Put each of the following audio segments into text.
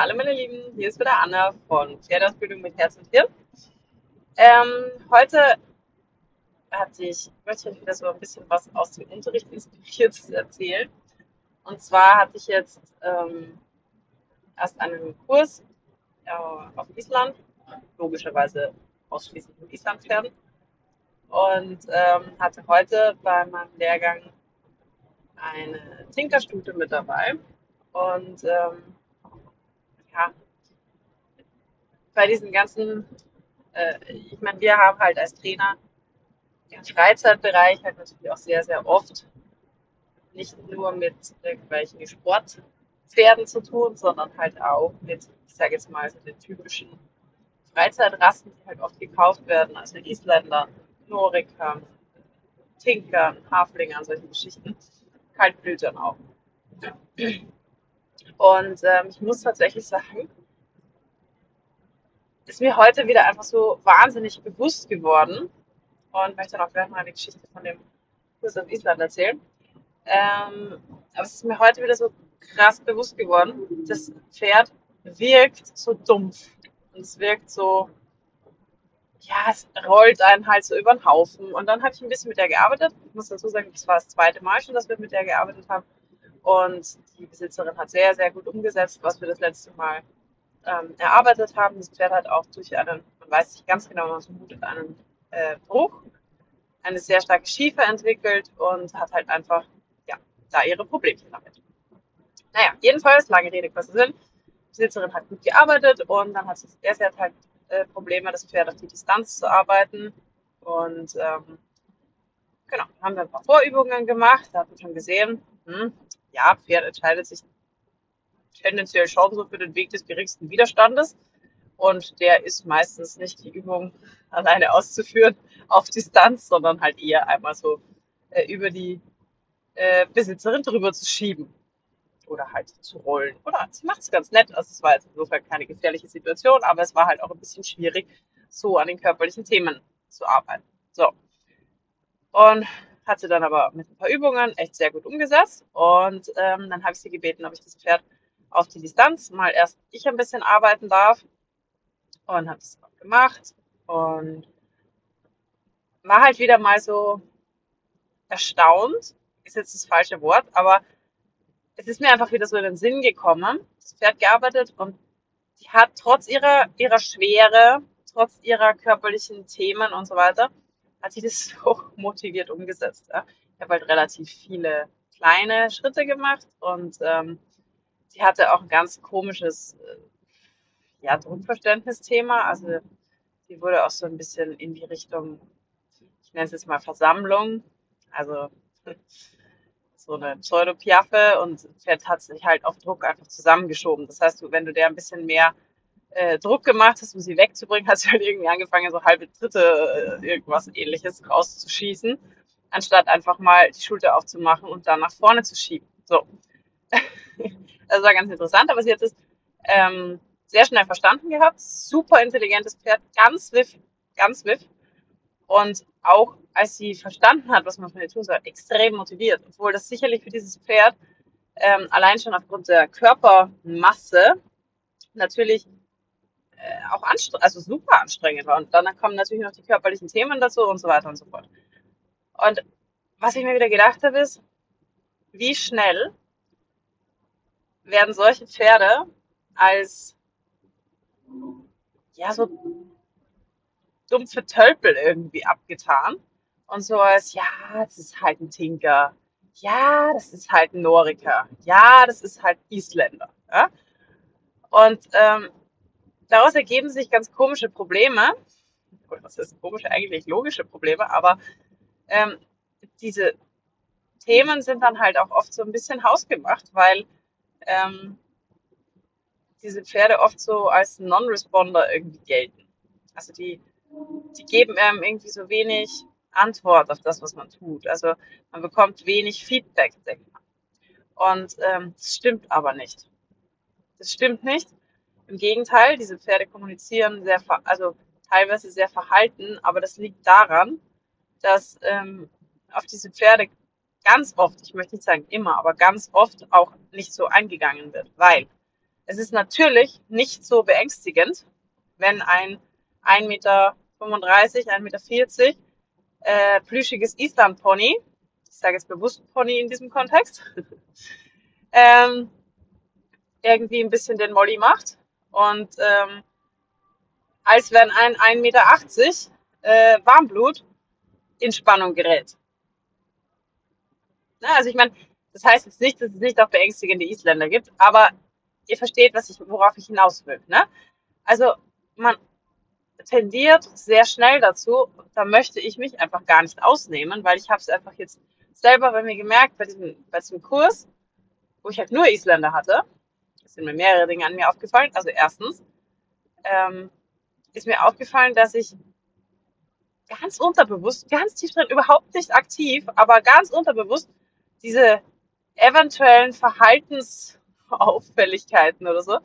Hallo meine Lieben, hier ist wieder Anna von Pferdeausbildung mit Herz und Hirn. Ähm, heute hatte ich, möchte ich wieder so ein bisschen was aus dem Unterricht inspiriert erzählen. Und zwar hatte ich jetzt ähm, erst einen Kurs äh, auf Island, logischerweise ausschließlich mit Islandpferden. Und ähm, hatte heute bei meinem Lehrgang eine Tinkerstute mit dabei. Und ähm, ja, bei diesen ganzen, äh, ich meine, wir haben halt als Trainer den Freizeitbereich halt natürlich auch sehr, sehr oft nicht nur mit irgendwelchen Sportpferden zu tun, sondern halt auch mit, ich sage jetzt mal, so den typischen Freizeitrassen, die halt oft gekauft werden, also Isländern, Norikern, Tinkern, Haflingern, solche Geschichten, Kaltblütern auch. Und ähm, ich muss tatsächlich sagen, ist mir heute wieder einfach so wahnsinnig bewusst geworden und möchte dann auch gleich mal eine Geschichte von dem Kurs auf Island erzählen. Ähm, aber es ist mir heute wieder so krass bewusst geworden, das Pferd wirkt so dumpf und es wirkt so, ja, es rollt einen halt so über den Haufen. Und dann habe ich ein bisschen mit der gearbeitet. Ich muss dazu sagen, das war das zweite Mal schon, dass wir mit der gearbeitet haben. Und die Besitzerin hat sehr, sehr gut umgesetzt, was wir das letzte Mal ähm, erarbeitet haben. Das Pferd hat auch durch einen, man weiß nicht ganz genau, man vermutet einen äh, Bruch, eine sehr starke Schiefe entwickelt und hat halt einfach, ja, da ihre Problemchen damit. Naja, jedenfalls, lange Rede, kurzer Sinn. Die Besitzerin hat gut gearbeitet und dann hat sie derzeit halt äh, Probleme, das Pferd auf die Distanz zu arbeiten. Und ähm, genau, haben wir ein paar Vorübungen gemacht, da hat man schon gesehen, hm, ja, Pferd entscheidet sich tendenziell so für den Weg des geringsten Widerstandes. Und der ist meistens nicht die Übung alleine auszuführen auf Distanz, sondern halt eher einmal so äh, über die äh, Besitzerin drüber zu schieben. Oder halt zu rollen. Oder sie macht es ganz nett. Also es war jetzt insofern keine gefährliche Situation, aber es war halt auch ein bisschen schwierig, so an den körperlichen Themen zu arbeiten. So. Und hat sie dann aber mit ein paar Übungen echt sehr gut umgesetzt. Und ähm, dann habe ich sie gebeten, ob ich das Pferd auf die Distanz mal erst ich ein bisschen arbeiten darf. Und habe es gemacht. Und war halt wieder mal so erstaunt, ist jetzt das falsche Wort, aber es ist mir einfach wieder so in den Sinn gekommen. Das Pferd gearbeitet und die hat trotz ihrer, ihrer Schwere, trotz ihrer körperlichen Themen und so weiter, hat sie das so motiviert umgesetzt. Ja. Ich habe halt relativ viele kleine Schritte gemacht und ähm, sie hatte auch ein ganz komisches äh, ja, Druckverständnisthema. Also sie wurde auch so ein bisschen in die Richtung, ich nenne es jetzt mal Versammlung, also so eine Pseudopiaffe und Pferd hat sich halt auf Druck einfach zusammengeschoben. Das heißt, wenn du der ein bisschen mehr äh, Druck gemacht hast, um sie wegzubringen, hast du halt irgendwie angefangen, so halbe Dritte äh, irgendwas ähnliches rauszuschießen, anstatt einfach mal die Schulter aufzumachen und dann nach vorne zu schieben. So. Das war ganz interessant, aber sie hat es ähm, sehr schnell verstanden gehabt. Super intelligentes Pferd, ganz wiff, ganz wiff. Und auch als sie verstanden hat, was man von ihr tun soll, extrem motiviert. Obwohl das sicherlich für dieses Pferd ähm, allein schon aufgrund der Körpermasse natürlich äh, auch anstrengend, also super anstrengend war. Und dann kommen natürlich noch die körperlichen Themen dazu und so weiter und so fort. Und was ich mir wieder gedacht habe, ist, wie schnell werden solche Pferde als ja so dumpfe Tölpel irgendwie abgetan und so als ja, das ist halt ein Tinker, ja, das ist halt ein Noriker, ja, das ist halt Isländer. Ja? Und ähm, daraus ergeben sich ganz komische Probleme. Oder was ist komische? Eigentlich logische Probleme, aber ähm, diese Themen sind dann halt auch oft so ein bisschen hausgemacht, weil ähm, diese Pferde oft so als Non-Responder irgendwie gelten. Also die, die geben einem irgendwie so wenig Antwort auf das, was man tut. Also man bekommt wenig Feedback, denkt man. Und ähm, das stimmt aber nicht. Das stimmt nicht. Im Gegenteil, diese Pferde kommunizieren sehr, also teilweise sehr verhalten, aber das liegt daran, dass ähm, auf diese Pferde ganz oft, ich möchte nicht sagen immer, aber ganz oft auch nicht so eingegangen wird, weil Es ist natürlich nicht so beängstigend, wenn ein 1,35 Meter, 1,40 Meter äh, plüschiges Island-Pony, ich sage jetzt bewusst Pony in diesem Kontext, ähm, irgendwie ein bisschen den Molly macht. Und ähm, als wenn ein 1,80 Meter äh, Warmblut in Spannung gerät. Na, also ich meine, das heißt jetzt nicht, dass es nicht auch beängstigende Isländer gibt, aber ihr versteht, was ich, worauf ich hinaus will. Ne? Also man tendiert sehr schnell dazu, da möchte ich mich einfach gar nicht ausnehmen, weil ich habe es einfach jetzt selber bei mir gemerkt, bei diesem, bei diesem Kurs, wo ich halt nur Isländer hatte, sind mir mehrere Dinge an mir aufgefallen. Also erstens ähm, ist mir aufgefallen, dass ich ganz unterbewusst, ganz tief drin, überhaupt nicht aktiv, aber ganz unterbewusst diese eventuellen Verhaltensauffälligkeiten oder so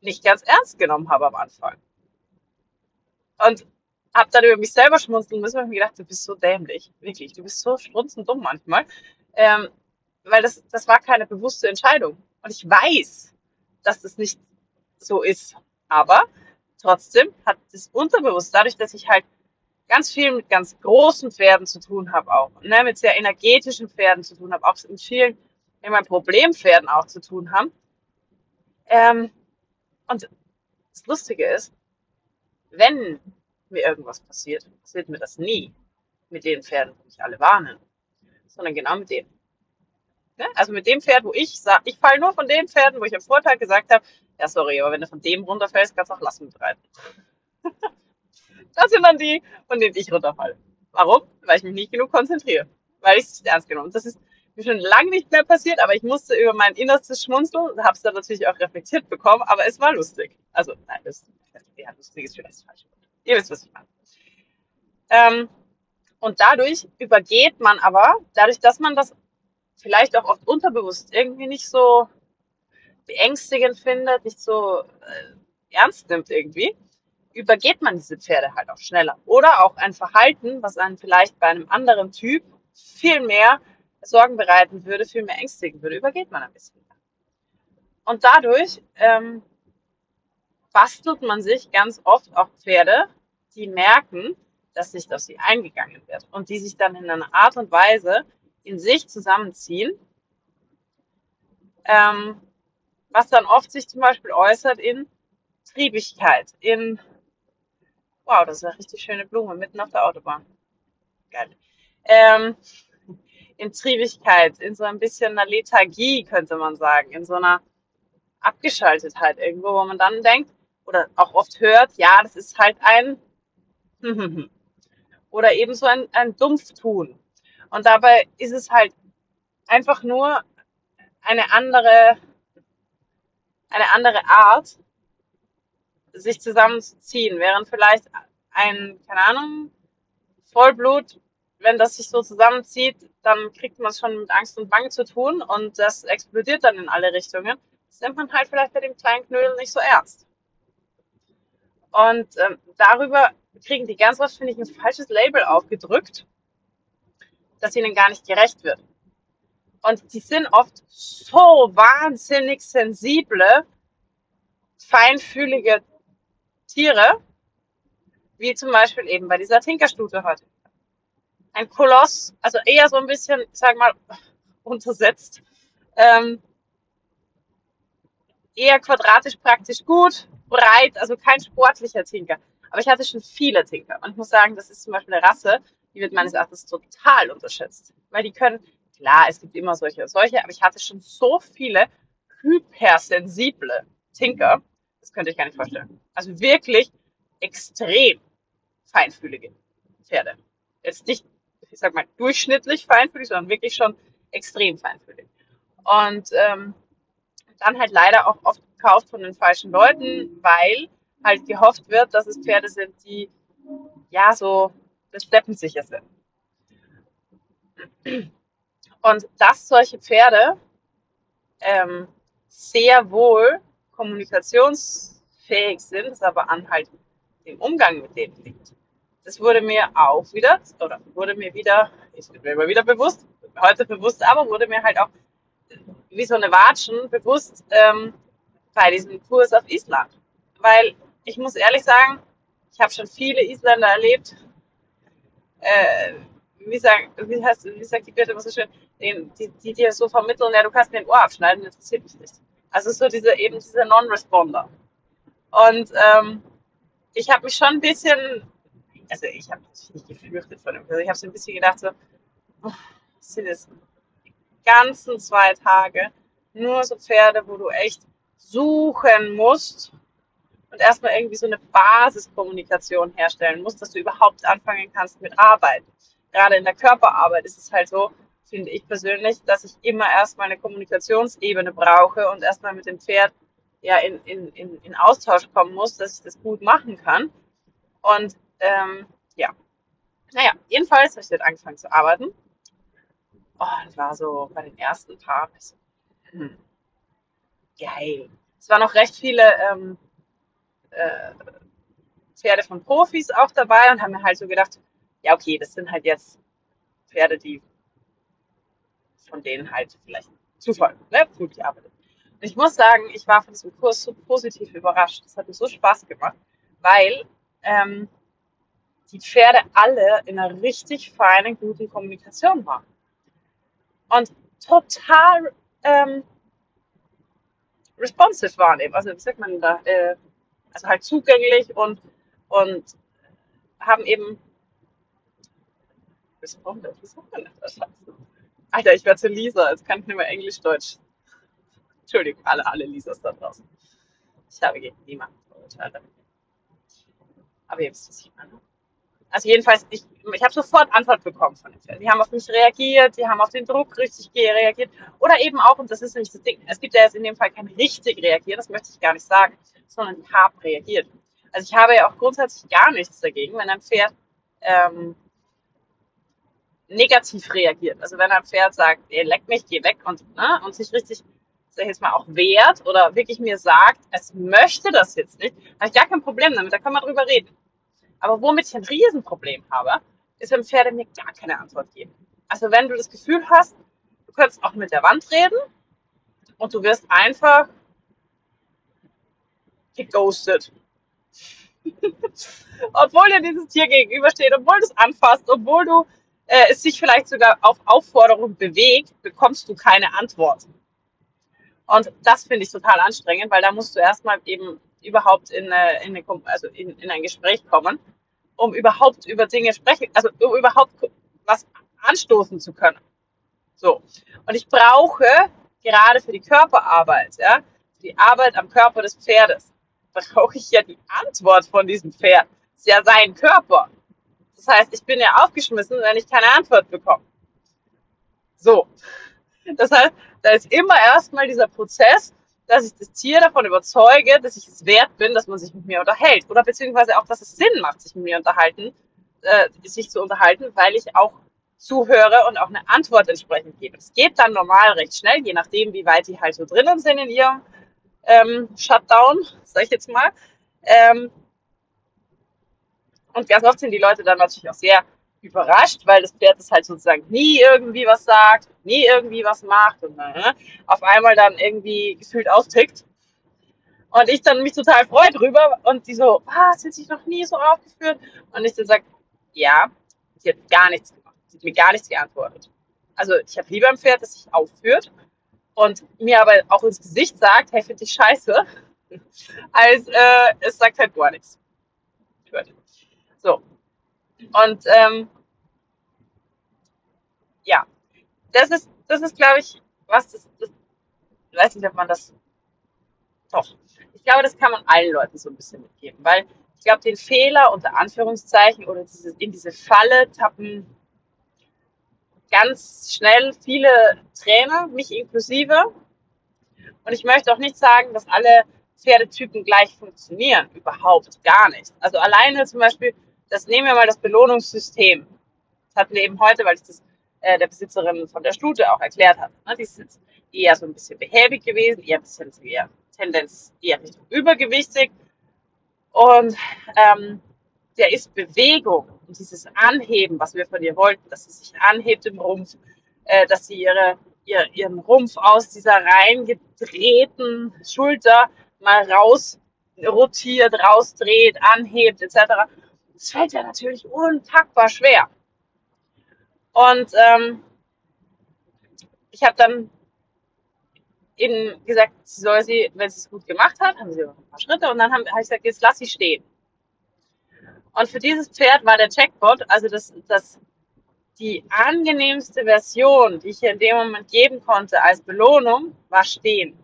nicht ganz ernst genommen habe am Anfang. Und habe dann über mich selber schmunzeln müssen und mir gedacht, du bist so dämlich, wirklich, du bist so strunzendumm manchmal. Ähm, weil das, das war keine bewusste Entscheidung. Und ich weiß, dass das nicht so ist. Aber trotzdem hat das unterbewusst, dadurch, dass ich halt ganz viel mit ganz großen Pferden zu tun habe auch, ne, mit sehr energetischen Pferden zu tun habe, auch mit vielen immer Problempferden auch zu tun haben. Ähm, und das Lustige ist, wenn mir irgendwas passiert, passiert mir das nie mit den Pferden, wo mich alle warnen, sondern genau mit denen. Ne? Also mit dem Pferd, wo ich sage, ich falle nur von den Pferden, wo ich am Vortag gesagt habe, ja sorry, aber wenn du von dem runterfällst, kannst du auch lassen mit reiten. Das sind dann die, von denen ich runterfalle. Warum? Weil ich mich nicht genug konzentriere. Weil ich es nicht ernst genommen. Das ist mir schon lange nicht mehr passiert, aber ich musste über mein innerstes Schmunzeln, habe es dann natürlich auch reflektiert bekommen, aber es war lustig. Also, nein, das, ja, lustig ist vielleicht Wort. Ihr wisst, was ich meine. Ähm, und dadurch übergeht man aber, dadurch, dass man das vielleicht auch oft unterbewusst irgendwie nicht so beängstigend findet, nicht so äh, ernst nimmt irgendwie, übergeht man diese Pferde halt auch schneller. Oder auch ein Verhalten, was einen vielleicht bei einem anderen Typ viel mehr Sorgen bereiten würde, viel mehr ängstigen würde, übergeht man ein bisschen. Und dadurch ähm, bastelt man sich ganz oft auch Pferde, die merken, dass nicht auf sie eingegangen wird und die sich dann in einer Art und Weise in sich zusammenziehen, ähm, was dann oft sich zum Beispiel äußert in Triebigkeit, in, wow, das ist eine richtig schöne Blume mitten auf der Autobahn. Geil. Ähm, in Triebigkeit, in so ein bisschen einer Lethargie, könnte man sagen, in so einer Abgeschaltetheit irgendwo, wo man dann denkt, oder auch oft hört, ja, das ist halt ein oder eben so ein, ein Dumpftun. Und dabei ist es halt einfach nur eine andere, eine andere Art, sich zusammenzuziehen, während vielleicht ein, keine Ahnung, Vollblut, wenn das sich so zusammenzieht, dann kriegt man es schon mit Angst und Bange zu tun und das explodiert dann in alle Richtungen. Das nimmt man halt vielleicht bei dem kleinen Knödel nicht so ernst. Und ähm, darüber kriegen die ganz oft, finde ich, ein falsches Label aufgedrückt dass ihnen gar nicht gerecht wird. Und die sind oft so wahnsinnig sensible, feinfühlige Tiere, wie zum Beispiel eben bei dieser Tinkerstute heute. Ein Koloss, also eher so ein bisschen, sag mal, untersetzt. Ähm, eher quadratisch praktisch gut, breit, also kein sportlicher Tinker. Aber ich hatte schon viele Tinker. Und ich muss sagen, das ist zum Beispiel eine Rasse, die wird meines Erachtens total unterschätzt. Weil die können, klar, es gibt immer solche und solche, aber ich hatte schon so viele hypersensible Tinker, das könnte ich gar nicht vorstellen. Also wirklich extrem feinfühlige Pferde. Jetzt nicht, ich sag mal, durchschnittlich feinfühlig, sondern wirklich schon extrem feinfühlig. Und ähm, dann halt leider auch oft gekauft von den falschen Leuten, weil halt gehofft wird, dass es Pferde sind, die ja so das steppensicher sind. Und dass solche Pferde ähm, sehr wohl kommunikationsfähig sind, ist aber an halt dem Umgang mit denen liegt. Das wurde mir auch wieder, oder wurde mir wieder, ich bin mir immer wieder bewusst, heute bewusst, aber wurde mir halt auch wie so eine Watschen bewusst, ähm, bei diesem Kurs auf Island. Weil ich muss ehrlich sagen, ich habe schon viele Isländer erlebt. Äh, wie, sagt, wie, heißt, wie sagt die Goethe immer so schön, den, die, die dir so vermitteln, ja, du kannst mir ein Ohr abschneiden, interessiert mich nicht. Also so diese eben diese Non-Responder. Und ähm, ich habe mich schon ein bisschen, also ich habe mich nicht gefürchtet von dem, also ich habe so ein bisschen gedacht, so, oh, sind es die ganzen zwei Tage nur so Pferde, wo du echt suchen musst und erstmal irgendwie so eine Basiskommunikation herstellen musst, dass du überhaupt anfangen kannst mit Arbeit. Gerade in der Körperarbeit ist es halt so, finde ich persönlich, dass ich immer erstmal eine Kommunikationsebene brauche und erstmal mit dem Pferd ja in, in, in, in Austausch kommen muss, dass ich das gut machen kann. Und ähm, ja, naja, jedenfalls habe ich dann angefangen zu arbeiten. Oh, und war so bei den ersten paar, so, hm, geil. Es waren noch recht viele ähm, äh, Pferde von Profis auch dabei und haben mir halt so gedacht, ja, okay, das sind halt jetzt Pferde, die von denen halt vielleicht Zufall, ne, gut gearbeitet. Und ich muss sagen, ich war von diesem Kurs so positiv überrascht. Das hat mir so Spaß gemacht, weil ähm, die Pferde alle in einer richtig feinen, guten Kommunikation waren. Und total ähm, responsive waren eben. Also wie sagt man da? Äh, also halt zugänglich und, und haben eben responsive, wie sagt man das? Alter, ich werde Lisa, jetzt kann ich nicht mehr Englisch-Deutsch. Entschuldigung, alle, alle Lisas da draußen. Ich habe gegen niemanden Vorurteile. Aber ihr wisst, was ich meine. Also jedenfalls, ich, ich habe sofort Antwort bekommen von den Pferden. Die haben auf mich reagiert, die haben auf den Druck richtig reagiert. Oder eben auch, und das ist nicht das Ding, es gibt ja jetzt in dem Fall kein richtig reagieren, das möchte ich gar nicht sagen, sondern die haben reagiert. Also ich habe ja auch grundsätzlich gar nichts dagegen, wenn ein Pferd ähm, negativ reagiert. Also wenn ein Pferd sagt, ey, leck mich, geh weg und, ne, und sich richtig, sag ich jetzt mal, auch wehrt oder wirklich mir sagt, es möchte das jetzt nicht, habe ich gar kein Problem damit, da kann man drüber reden. Aber womit ich ein Riesenproblem habe, ist, wenn Pferde mir gar keine Antwort geben. Also wenn du das Gefühl hast, du könntest auch mit der Wand reden und du wirst einfach geghostet. obwohl dir dieses Tier gegenübersteht, obwohl du es anfasst, obwohl du äh, es sich vielleicht sogar auf Aufforderung bewegt, bekommst du keine Antwort. Und das finde ich total anstrengend, weil da musst du erstmal eben überhaupt in, eine, in, eine, also in, in ein Gespräch kommen, um überhaupt über Dinge sprechen, also um überhaupt was anstoßen zu können. So. Und ich brauche gerade für die Körperarbeit, ja, die Arbeit am Körper des Pferdes, brauche ich ja die Antwort von diesem Pferd. Das ist ja sein Körper. Das heißt, ich bin ja aufgeschmissen, wenn ich keine Antwort bekomme. So. Das heißt, da ist immer erstmal dieser Prozess, dass ich das Tier davon überzeuge, dass ich es wert bin, dass man sich mit mir unterhält. Oder beziehungsweise auch, dass es Sinn macht, sich mit mir unterhalten, äh, sich zu unterhalten, weil ich auch zuhöre und auch eine Antwort entsprechend gebe. Es geht dann normal recht schnell, je nachdem, wie weit die halt so drinnen sind in ihrem ähm, Shutdown, sag ich jetzt mal. Ähm, und ganz oft sind die Leute dann natürlich auch sehr überrascht, weil das Pferd das halt sozusagen nie irgendwie was sagt, nie irgendwie was macht und äh, auf einmal dann irgendwie gefühlt austickt. Und ich dann mich total freue drüber und die so, ah, sie hat sich noch nie so aufgeführt. Und ich dann sage, ja, sie hat gar nichts gemacht. Sie hat mir gar nichts geantwortet. Also ich habe lieber ein Pferd, das sich aufführt und mir aber auch ins Gesicht sagt, hey, finde ich scheiße, als äh, es sagt halt gar nichts. So. Und ähm, ja, das ist, das ist, glaube ich, was das, das, ich weiß nicht, ob man das, doch, ich glaube, das kann man allen Leuten so ein bisschen mitgeben, weil ich glaube, den Fehler unter Anführungszeichen oder diese, in diese Falle tappen ganz schnell viele Trainer, mich inklusive. Und ich möchte auch nicht sagen, dass alle Pferdetypen gleich funktionieren. Überhaupt gar nicht. Also alleine zum Beispiel das nehmen wir mal das Belohnungssystem. Das hatten wir eben heute, weil ich das äh, der Besitzerin von der Stute auch erklärt habe. Ne? Die jetzt eher so ein bisschen behäbig gewesen, eher ein bisschen eher Tendenz eher Richtung übergewichtig. Und ähm, der ist Bewegung und dieses Anheben, was wir von ihr wollten, dass sie sich anhebt im Rumpf, äh, dass sie ihre ihr, ihren Rumpf aus dieser reingedrehten Schulter mal raus rotiert, rausdreht, anhebt etc. Das fällt ja natürlich unpackbar schwer. Und ähm, ich habe dann eben gesagt, soll sie, wenn sie es gut gemacht hat, haben sie noch ein paar Schritte und dann habe hab ich gesagt, jetzt lass sie stehen. Und für dieses Pferd war der Checkpot, also das, das, die angenehmste Version, die ich ihr in dem Moment geben konnte als Belohnung, war stehen.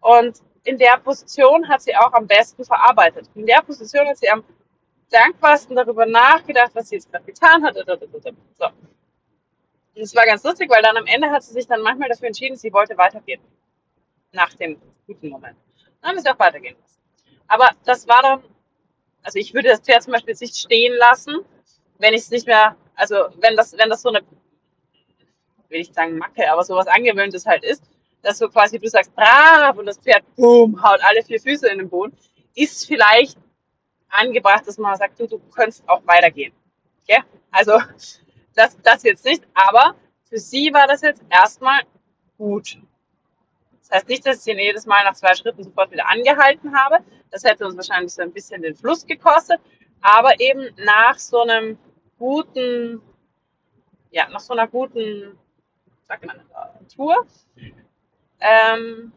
Und in der Position hat sie auch am besten verarbeitet. In der Position hat sie am dankbarsten darüber nachgedacht, was sie jetzt gerade getan hat. So. Und es war ganz lustig, weil dann am Ende hat sie sich dann manchmal dafür entschieden, sie wollte weitergehen. Nach dem guten Moment. Dann haben wir sie auch weitergehen lassen. Aber das war dann, also ich würde das Pferd zum Beispiel nicht stehen lassen, wenn ich es nicht mehr, also wenn das, wenn das so eine, will ich sagen Macke, aber sowas Angewöhntes halt ist, dass so quasi du sagst, brav, und das Pferd, boom, haut alle vier Füße in den Boden, ist vielleicht angebracht, dass man sagt, du, du könntest auch weitergehen. Okay? Also, das, das jetzt nicht, aber für sie war das jetzt erstmal gut. Das heißt nicht, dass ich ihn jedes Mal nach zwei Schritten sofort wieder angehalten habe. Das hätte uns wahrscheinlich so ein bisschen den Fluss gekostet. Aber eben nach so einem guten, ja, nach so einer guten, sag mal, Tour, ähm,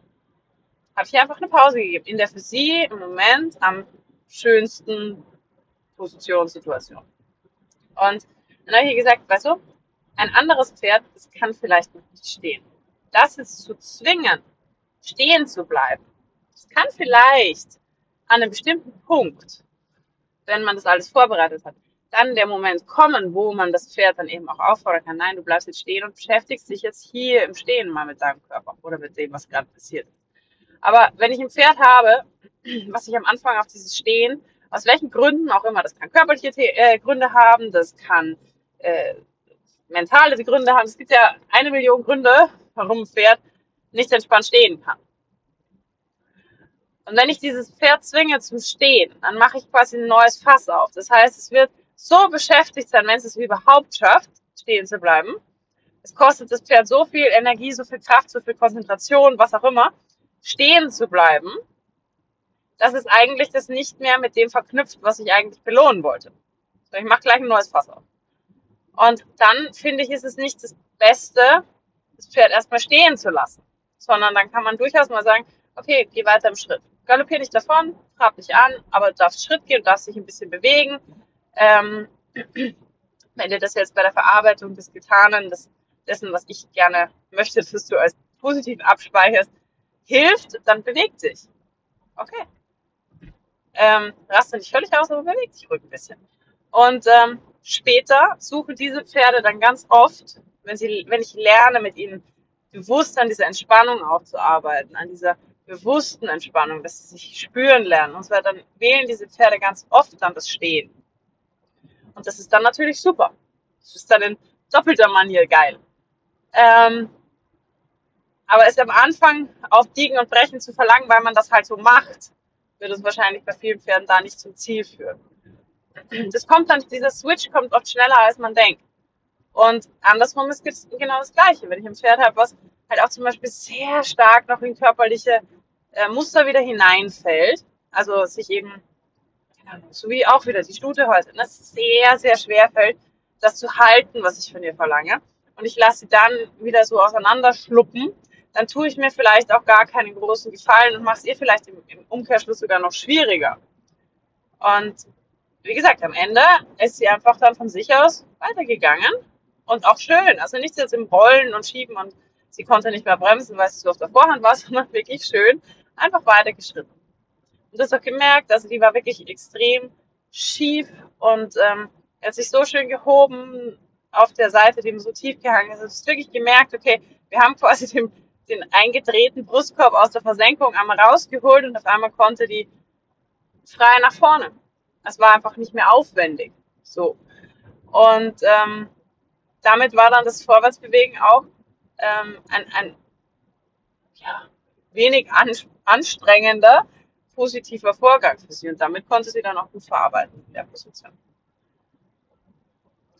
habe ich einfach eine Pause gegeben. In der für sie im Moment am schönsten Positionssituation. Und dann habe ich ihr gesagt, weißt du, ein anderes Pferd, das kann vielleicht noch nicht stehen. Das jetzt zu zwingen, stehen zu bleiben, das kann vielleicht an einem bestimmten Punkt, wenn man das alles vorbereitet hat, dann der Moment kommen, wo man das Pferd dann eben auch auffordern kann, nein, du bleibst jetzt stehen und beschäftigst dich jetzt hier im Stehen mal mit deinem Körper oder mit dem, was gerade passiert. Aber wenn ich ein Pferd habe, was ich am Anfang auf dieses Stehen, aus welchen Gründen auch immer, das kann körperliche äh, Gründe haben, das kann äh, mentale Gründe haben. Es gibt ja eine Million Gründe, warum ein Pferd nicht entspannt stehen kann. Und wenn ich dieses Pferd zwinge zum Stehen, dann mache ich quasi ein neues Fass auf. Das heißt, es wird so beschäftigt sein, wenn es es überhaupt schafft, stehen zu bleiben. Es kostet das Pferd so viel Energie, so viel Kraft, so viel Konzentration, was auch immer, stehen zu bleiben, dass es eigentlich das nicht mehr mit dem verknüpft, was ich eigentlich belohnen wollte. So, ich mache gleich ein neues Fass auf. Und dann finde ich, ist es nicht das Beste, das Pferd erstmal stehen zu lassen, sondern dann kann man durchaus mal sagen, okay, geh weiter im Schritt. Galoppier nicht davon, trab dich an, aber du darfst Schritt gehen, darfst dich ein bisschen bewegen. Ähm, wenn dir das jetzt bei der Verarbeitung des Getanen, des, dessen, was ich gerne möchte, dass du als positiv abspeicherst, hilft, dann beweg dich. Okay. Ähm, raste nicht völlig aus, aber beweg dich ruhig ein bisschen. Und ähm, später suchen diese Pferde dann ganz oft, wenn, sie, wenn ich lerne, mit ihnen bewusst an dieser Entspannung aufzuarbeiten, an dieser bewussten Entspannung, dass sie sich spüren lernen und zwar dann wählen diese Pferde ganz oft dann das Stehen. Und das ist dann natürlich super. Das ist dann in doppelter Manier geil. Ähm, aber es am Anfang auf Biegen und Brechen zu verlangen, weil man das halt so macht, wird es wahrscheinlich bei vielen Pferden da nicht zum Ziel führen. Das kommt dann, dieser Switch kommt oft schneller, als man denkt. Und andersrum ist genau das Gleiche. Wenn ich ein Pferd habe, was halt auch zum Beispiel sehr stark noch in körperliche äh, Muster wieder hineinfällt, also sich eben, so wie auch wieder die Stute heute, ne, sehr, sehr schwer fällt, das zu halten, was ich von ihr verlange. Und ich lasse sie dann wieder so auseinanderschluppen, dann tue ich mir vielleicht auch gar keinen großen Gefallen und mache es ihr vielleicht im, im Umkehrschluss sogar noch schwieriger. Und wie gesagt, am Ende ist sie einfach dann von sich aus weitergegangen und auch schön. Also nicht jetzt im Rollen und Schieben und sie konnte nicht mehr bremsen, weil sie so auf der Vorhand war, sondern wirklich schön einfach weitergeschritten. Und das auch gemerkt, also die war wirklich extrem schief und ähm, er hat sich so schön gehoben auf der Seite, die so tief gehangen ist. Du hast wirklich gemerkt, okay, wir haben quasi den, den eingedrehten Brustkorb aus der Versenkung einmal rausgeholt und auf einmal konnte die frei nach vorne. Es war einfach nicht mehr aufwendig. So. Und ähm, damit war dann das Vorwärtsbewegen auch ähm, ein, ein ja, wenig anstrengender, positiver Vorgang für sie. Und damit konnte sie dann auch gut verarbeiten in der Position.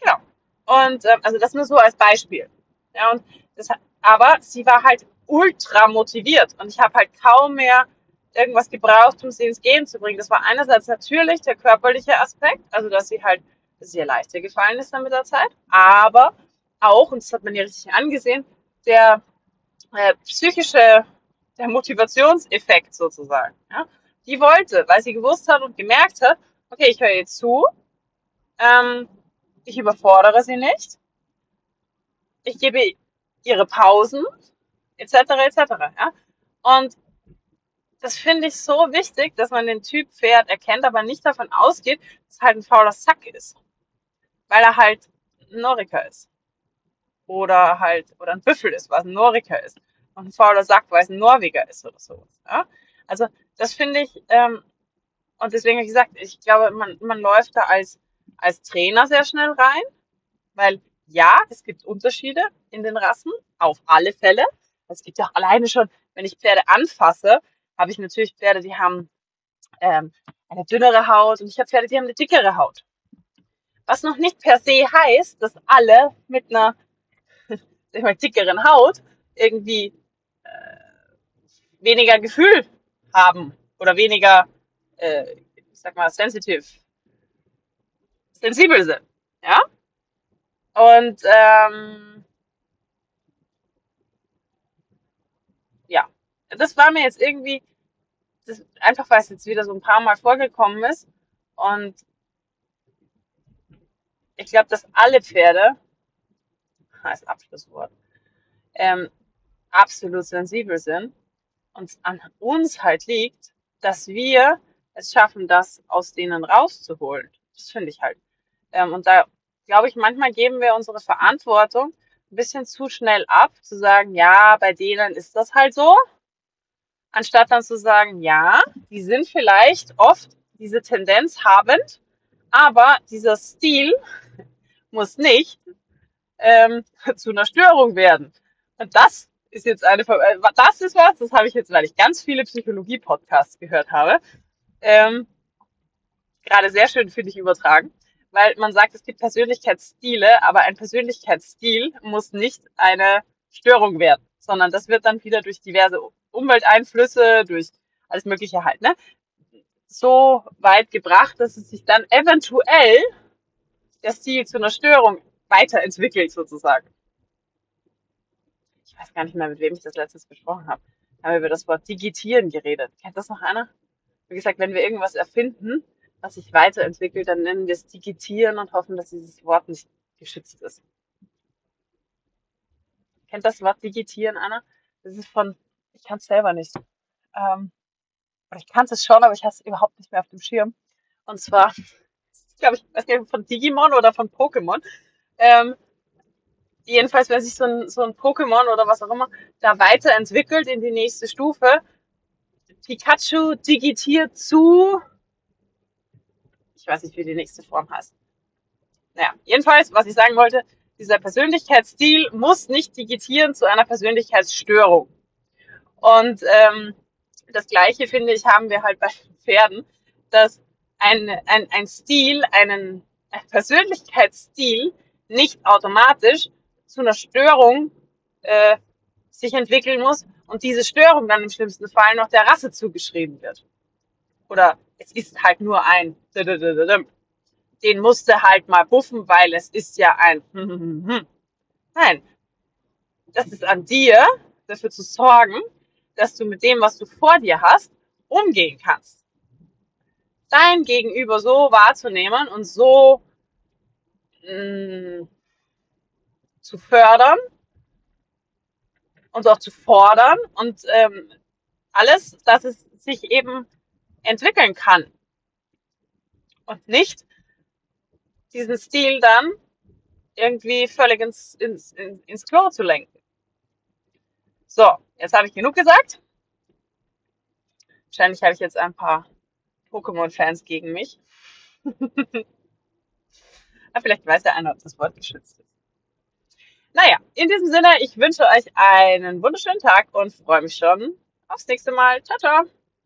Genau. Und ähm, also das nur so als Beispiel. Ja, und das, aber sie war halt ultra motiviert und ich habe halt kaum mehr irgendwas gebraucht, um sie ins Gehen zu bringen. Das war einerseits natürlich der körperliche Aspekt, also dass sie halt sehr leichter gefallen ist dann mit der Zeit, aber auch, und das hat man ja richtig angesehen, der äh, psychische, der Motivationseffekt sozusagen. Ja? Die wollte, weil sie gewusst hat und gemerkt hat, okay, ich höre jetzt zu, ähm, ich überfordere sie nicht, ich gebe ihre Pausen, etc., etc. Ja? Und das finde ich so wichtig, dass man den Typ Pferd erkennt, aber nicht davon ausgeht, dass halt ein fauler Sack ist. Weil er halt ein Noriker ist. Oder halt, oder ein Büffel ist, was ein Noriker ist. Und ein fauler Sack, weil es ein Norweger ist oder sowas. Ja? Also, das finde ich, ähm, und deswegen habe ich gesagt, ich glaube, man, man läuft da als, als Trainer sehr schnell rein, weil ja, es gibt Unterschiede in den Rassen, auf alle Fälle. Es gibt ja alleine schon, wenn ich Pferde anfasse, habe ich natürlich Pferde, die haben ähm, eine dünnere Haut und ich habe Pferde, die haben eine dickere Haut. Was noch nicht per se heißt, dass alle mit einer mal, dickeren Haut irgendwie äh, weniger Gefühl haben oder weniger, äh, ich sag mal, sensitive, sensibel sind. Ja? Und ähm, ja, das war mir jetzt irgendwie, das, einfach weil es jetzt wieder so ein paar Mal vorgekommen ist. Und ich glaube, dass alle Pferde, als Abschlusswort, ähm, absolut sensibel sind und es an uns halt liegt, dass wir es schaffen, das aus denen rauszuholen. Das finde ich halt. Ähm, und da glaube ich, manchmal geben wir unsere Verantwortung ein bisschen zu schnell ab, zu sagen, ja, bei denen ist das halt so, anstatt dann zu sagen, ja, die sind vielleicht oft diese Tendenz habend, aber dieser Stil muss nicht ähm, zu einer Störung werden. Und das ist jetzt eine, äh, das ist was, das habe ich jetzt, weil ich ganz viele Psychologie-Podcasts gehört habe, ähm, gerade sehr schön finde ich übertragen, weil man sagt, es gibt Persönlichkeitsstile, aber ein Persönlichkeitsstil muss nicht eine Störung werden, sondern das wird dann wieder durch diverse Umwelteinflüsse, durch alles Mögliche halt, ne, so weit gebracht, dass es sich dann eventuell der Stil zu einer Störung weiterentwickelt sozusagen. Ich weiß gar nicht mehr, mit wem ich das letztes besprochen habe. Haben wir über das Wort Digitieren geredet. Kennt das noch einer? Wie gesagt, wenn wir irgendwas erfinden, was sich weiterentwickelt, dann nennen wir es Digitieren und hoffen, dass dieses Wort nicht geschützt ist. Kennt das Wort Digitieren, Anna? Das ist von, ich kann es selber nicht. Ähm, ich kann es schon, aber ich habe es überhaupt nicht mehr auf dem Schirm. Und zwar, ich glaube, ich weiß nicht, von Digimon oder von Pokémon. Ähm, jedenfalls, wenn sich so ein, so ein Pokémon oder was auch immer da weiterentwickelt in die nächste Stufe, Pikachu digitiert zu, ich weiß nicht, wie die nächste Form heißt. Naja, jedenfalls, was ich sagen wollte, dieser Persönlichkeitsstil muss nicht digitieren zu einer Persönlichkeitsstörung. Und ähm, das Gleiche, finde ich, haben wir halt bei Pferden, dass ein, ein, ein Stil, einen ein Persönlichkeitsstil nicht automatisch zu einer Störung äh, sich entwickeln muss und diese Störung dann im schlimmsten Fall noch der Rasse zugeschrieben wird. Oder es ist halt nur ein, den musste halt mal buffen, weil es ist ja ein, nein, das ist an dir, dafür zu sorgen, dass du mit dem, was du vor dir hast, umgehen kannst. Dein Gegenüber so wahrzunehmen und so mh, zu fördern und auch zu fordern und ähm, alles, dass es sich eben entwickeln kann. Und nicht diesen Stil dann irgendwie völlig ins, ins, ins Klo zu lenken. So, jetzt habe ich genug gesagt. Wahrscheinlich habe ich jetzt ein paar Pokémon-Fans gegen mich. Aber vielleicht weiß ja einer, ob das Wort geschützt ist. Naja, in diesem Sinne, ich wünsche euch einen wunderschönen Tag und freue mich schon aufs nächste Mal. Ciao, ciao.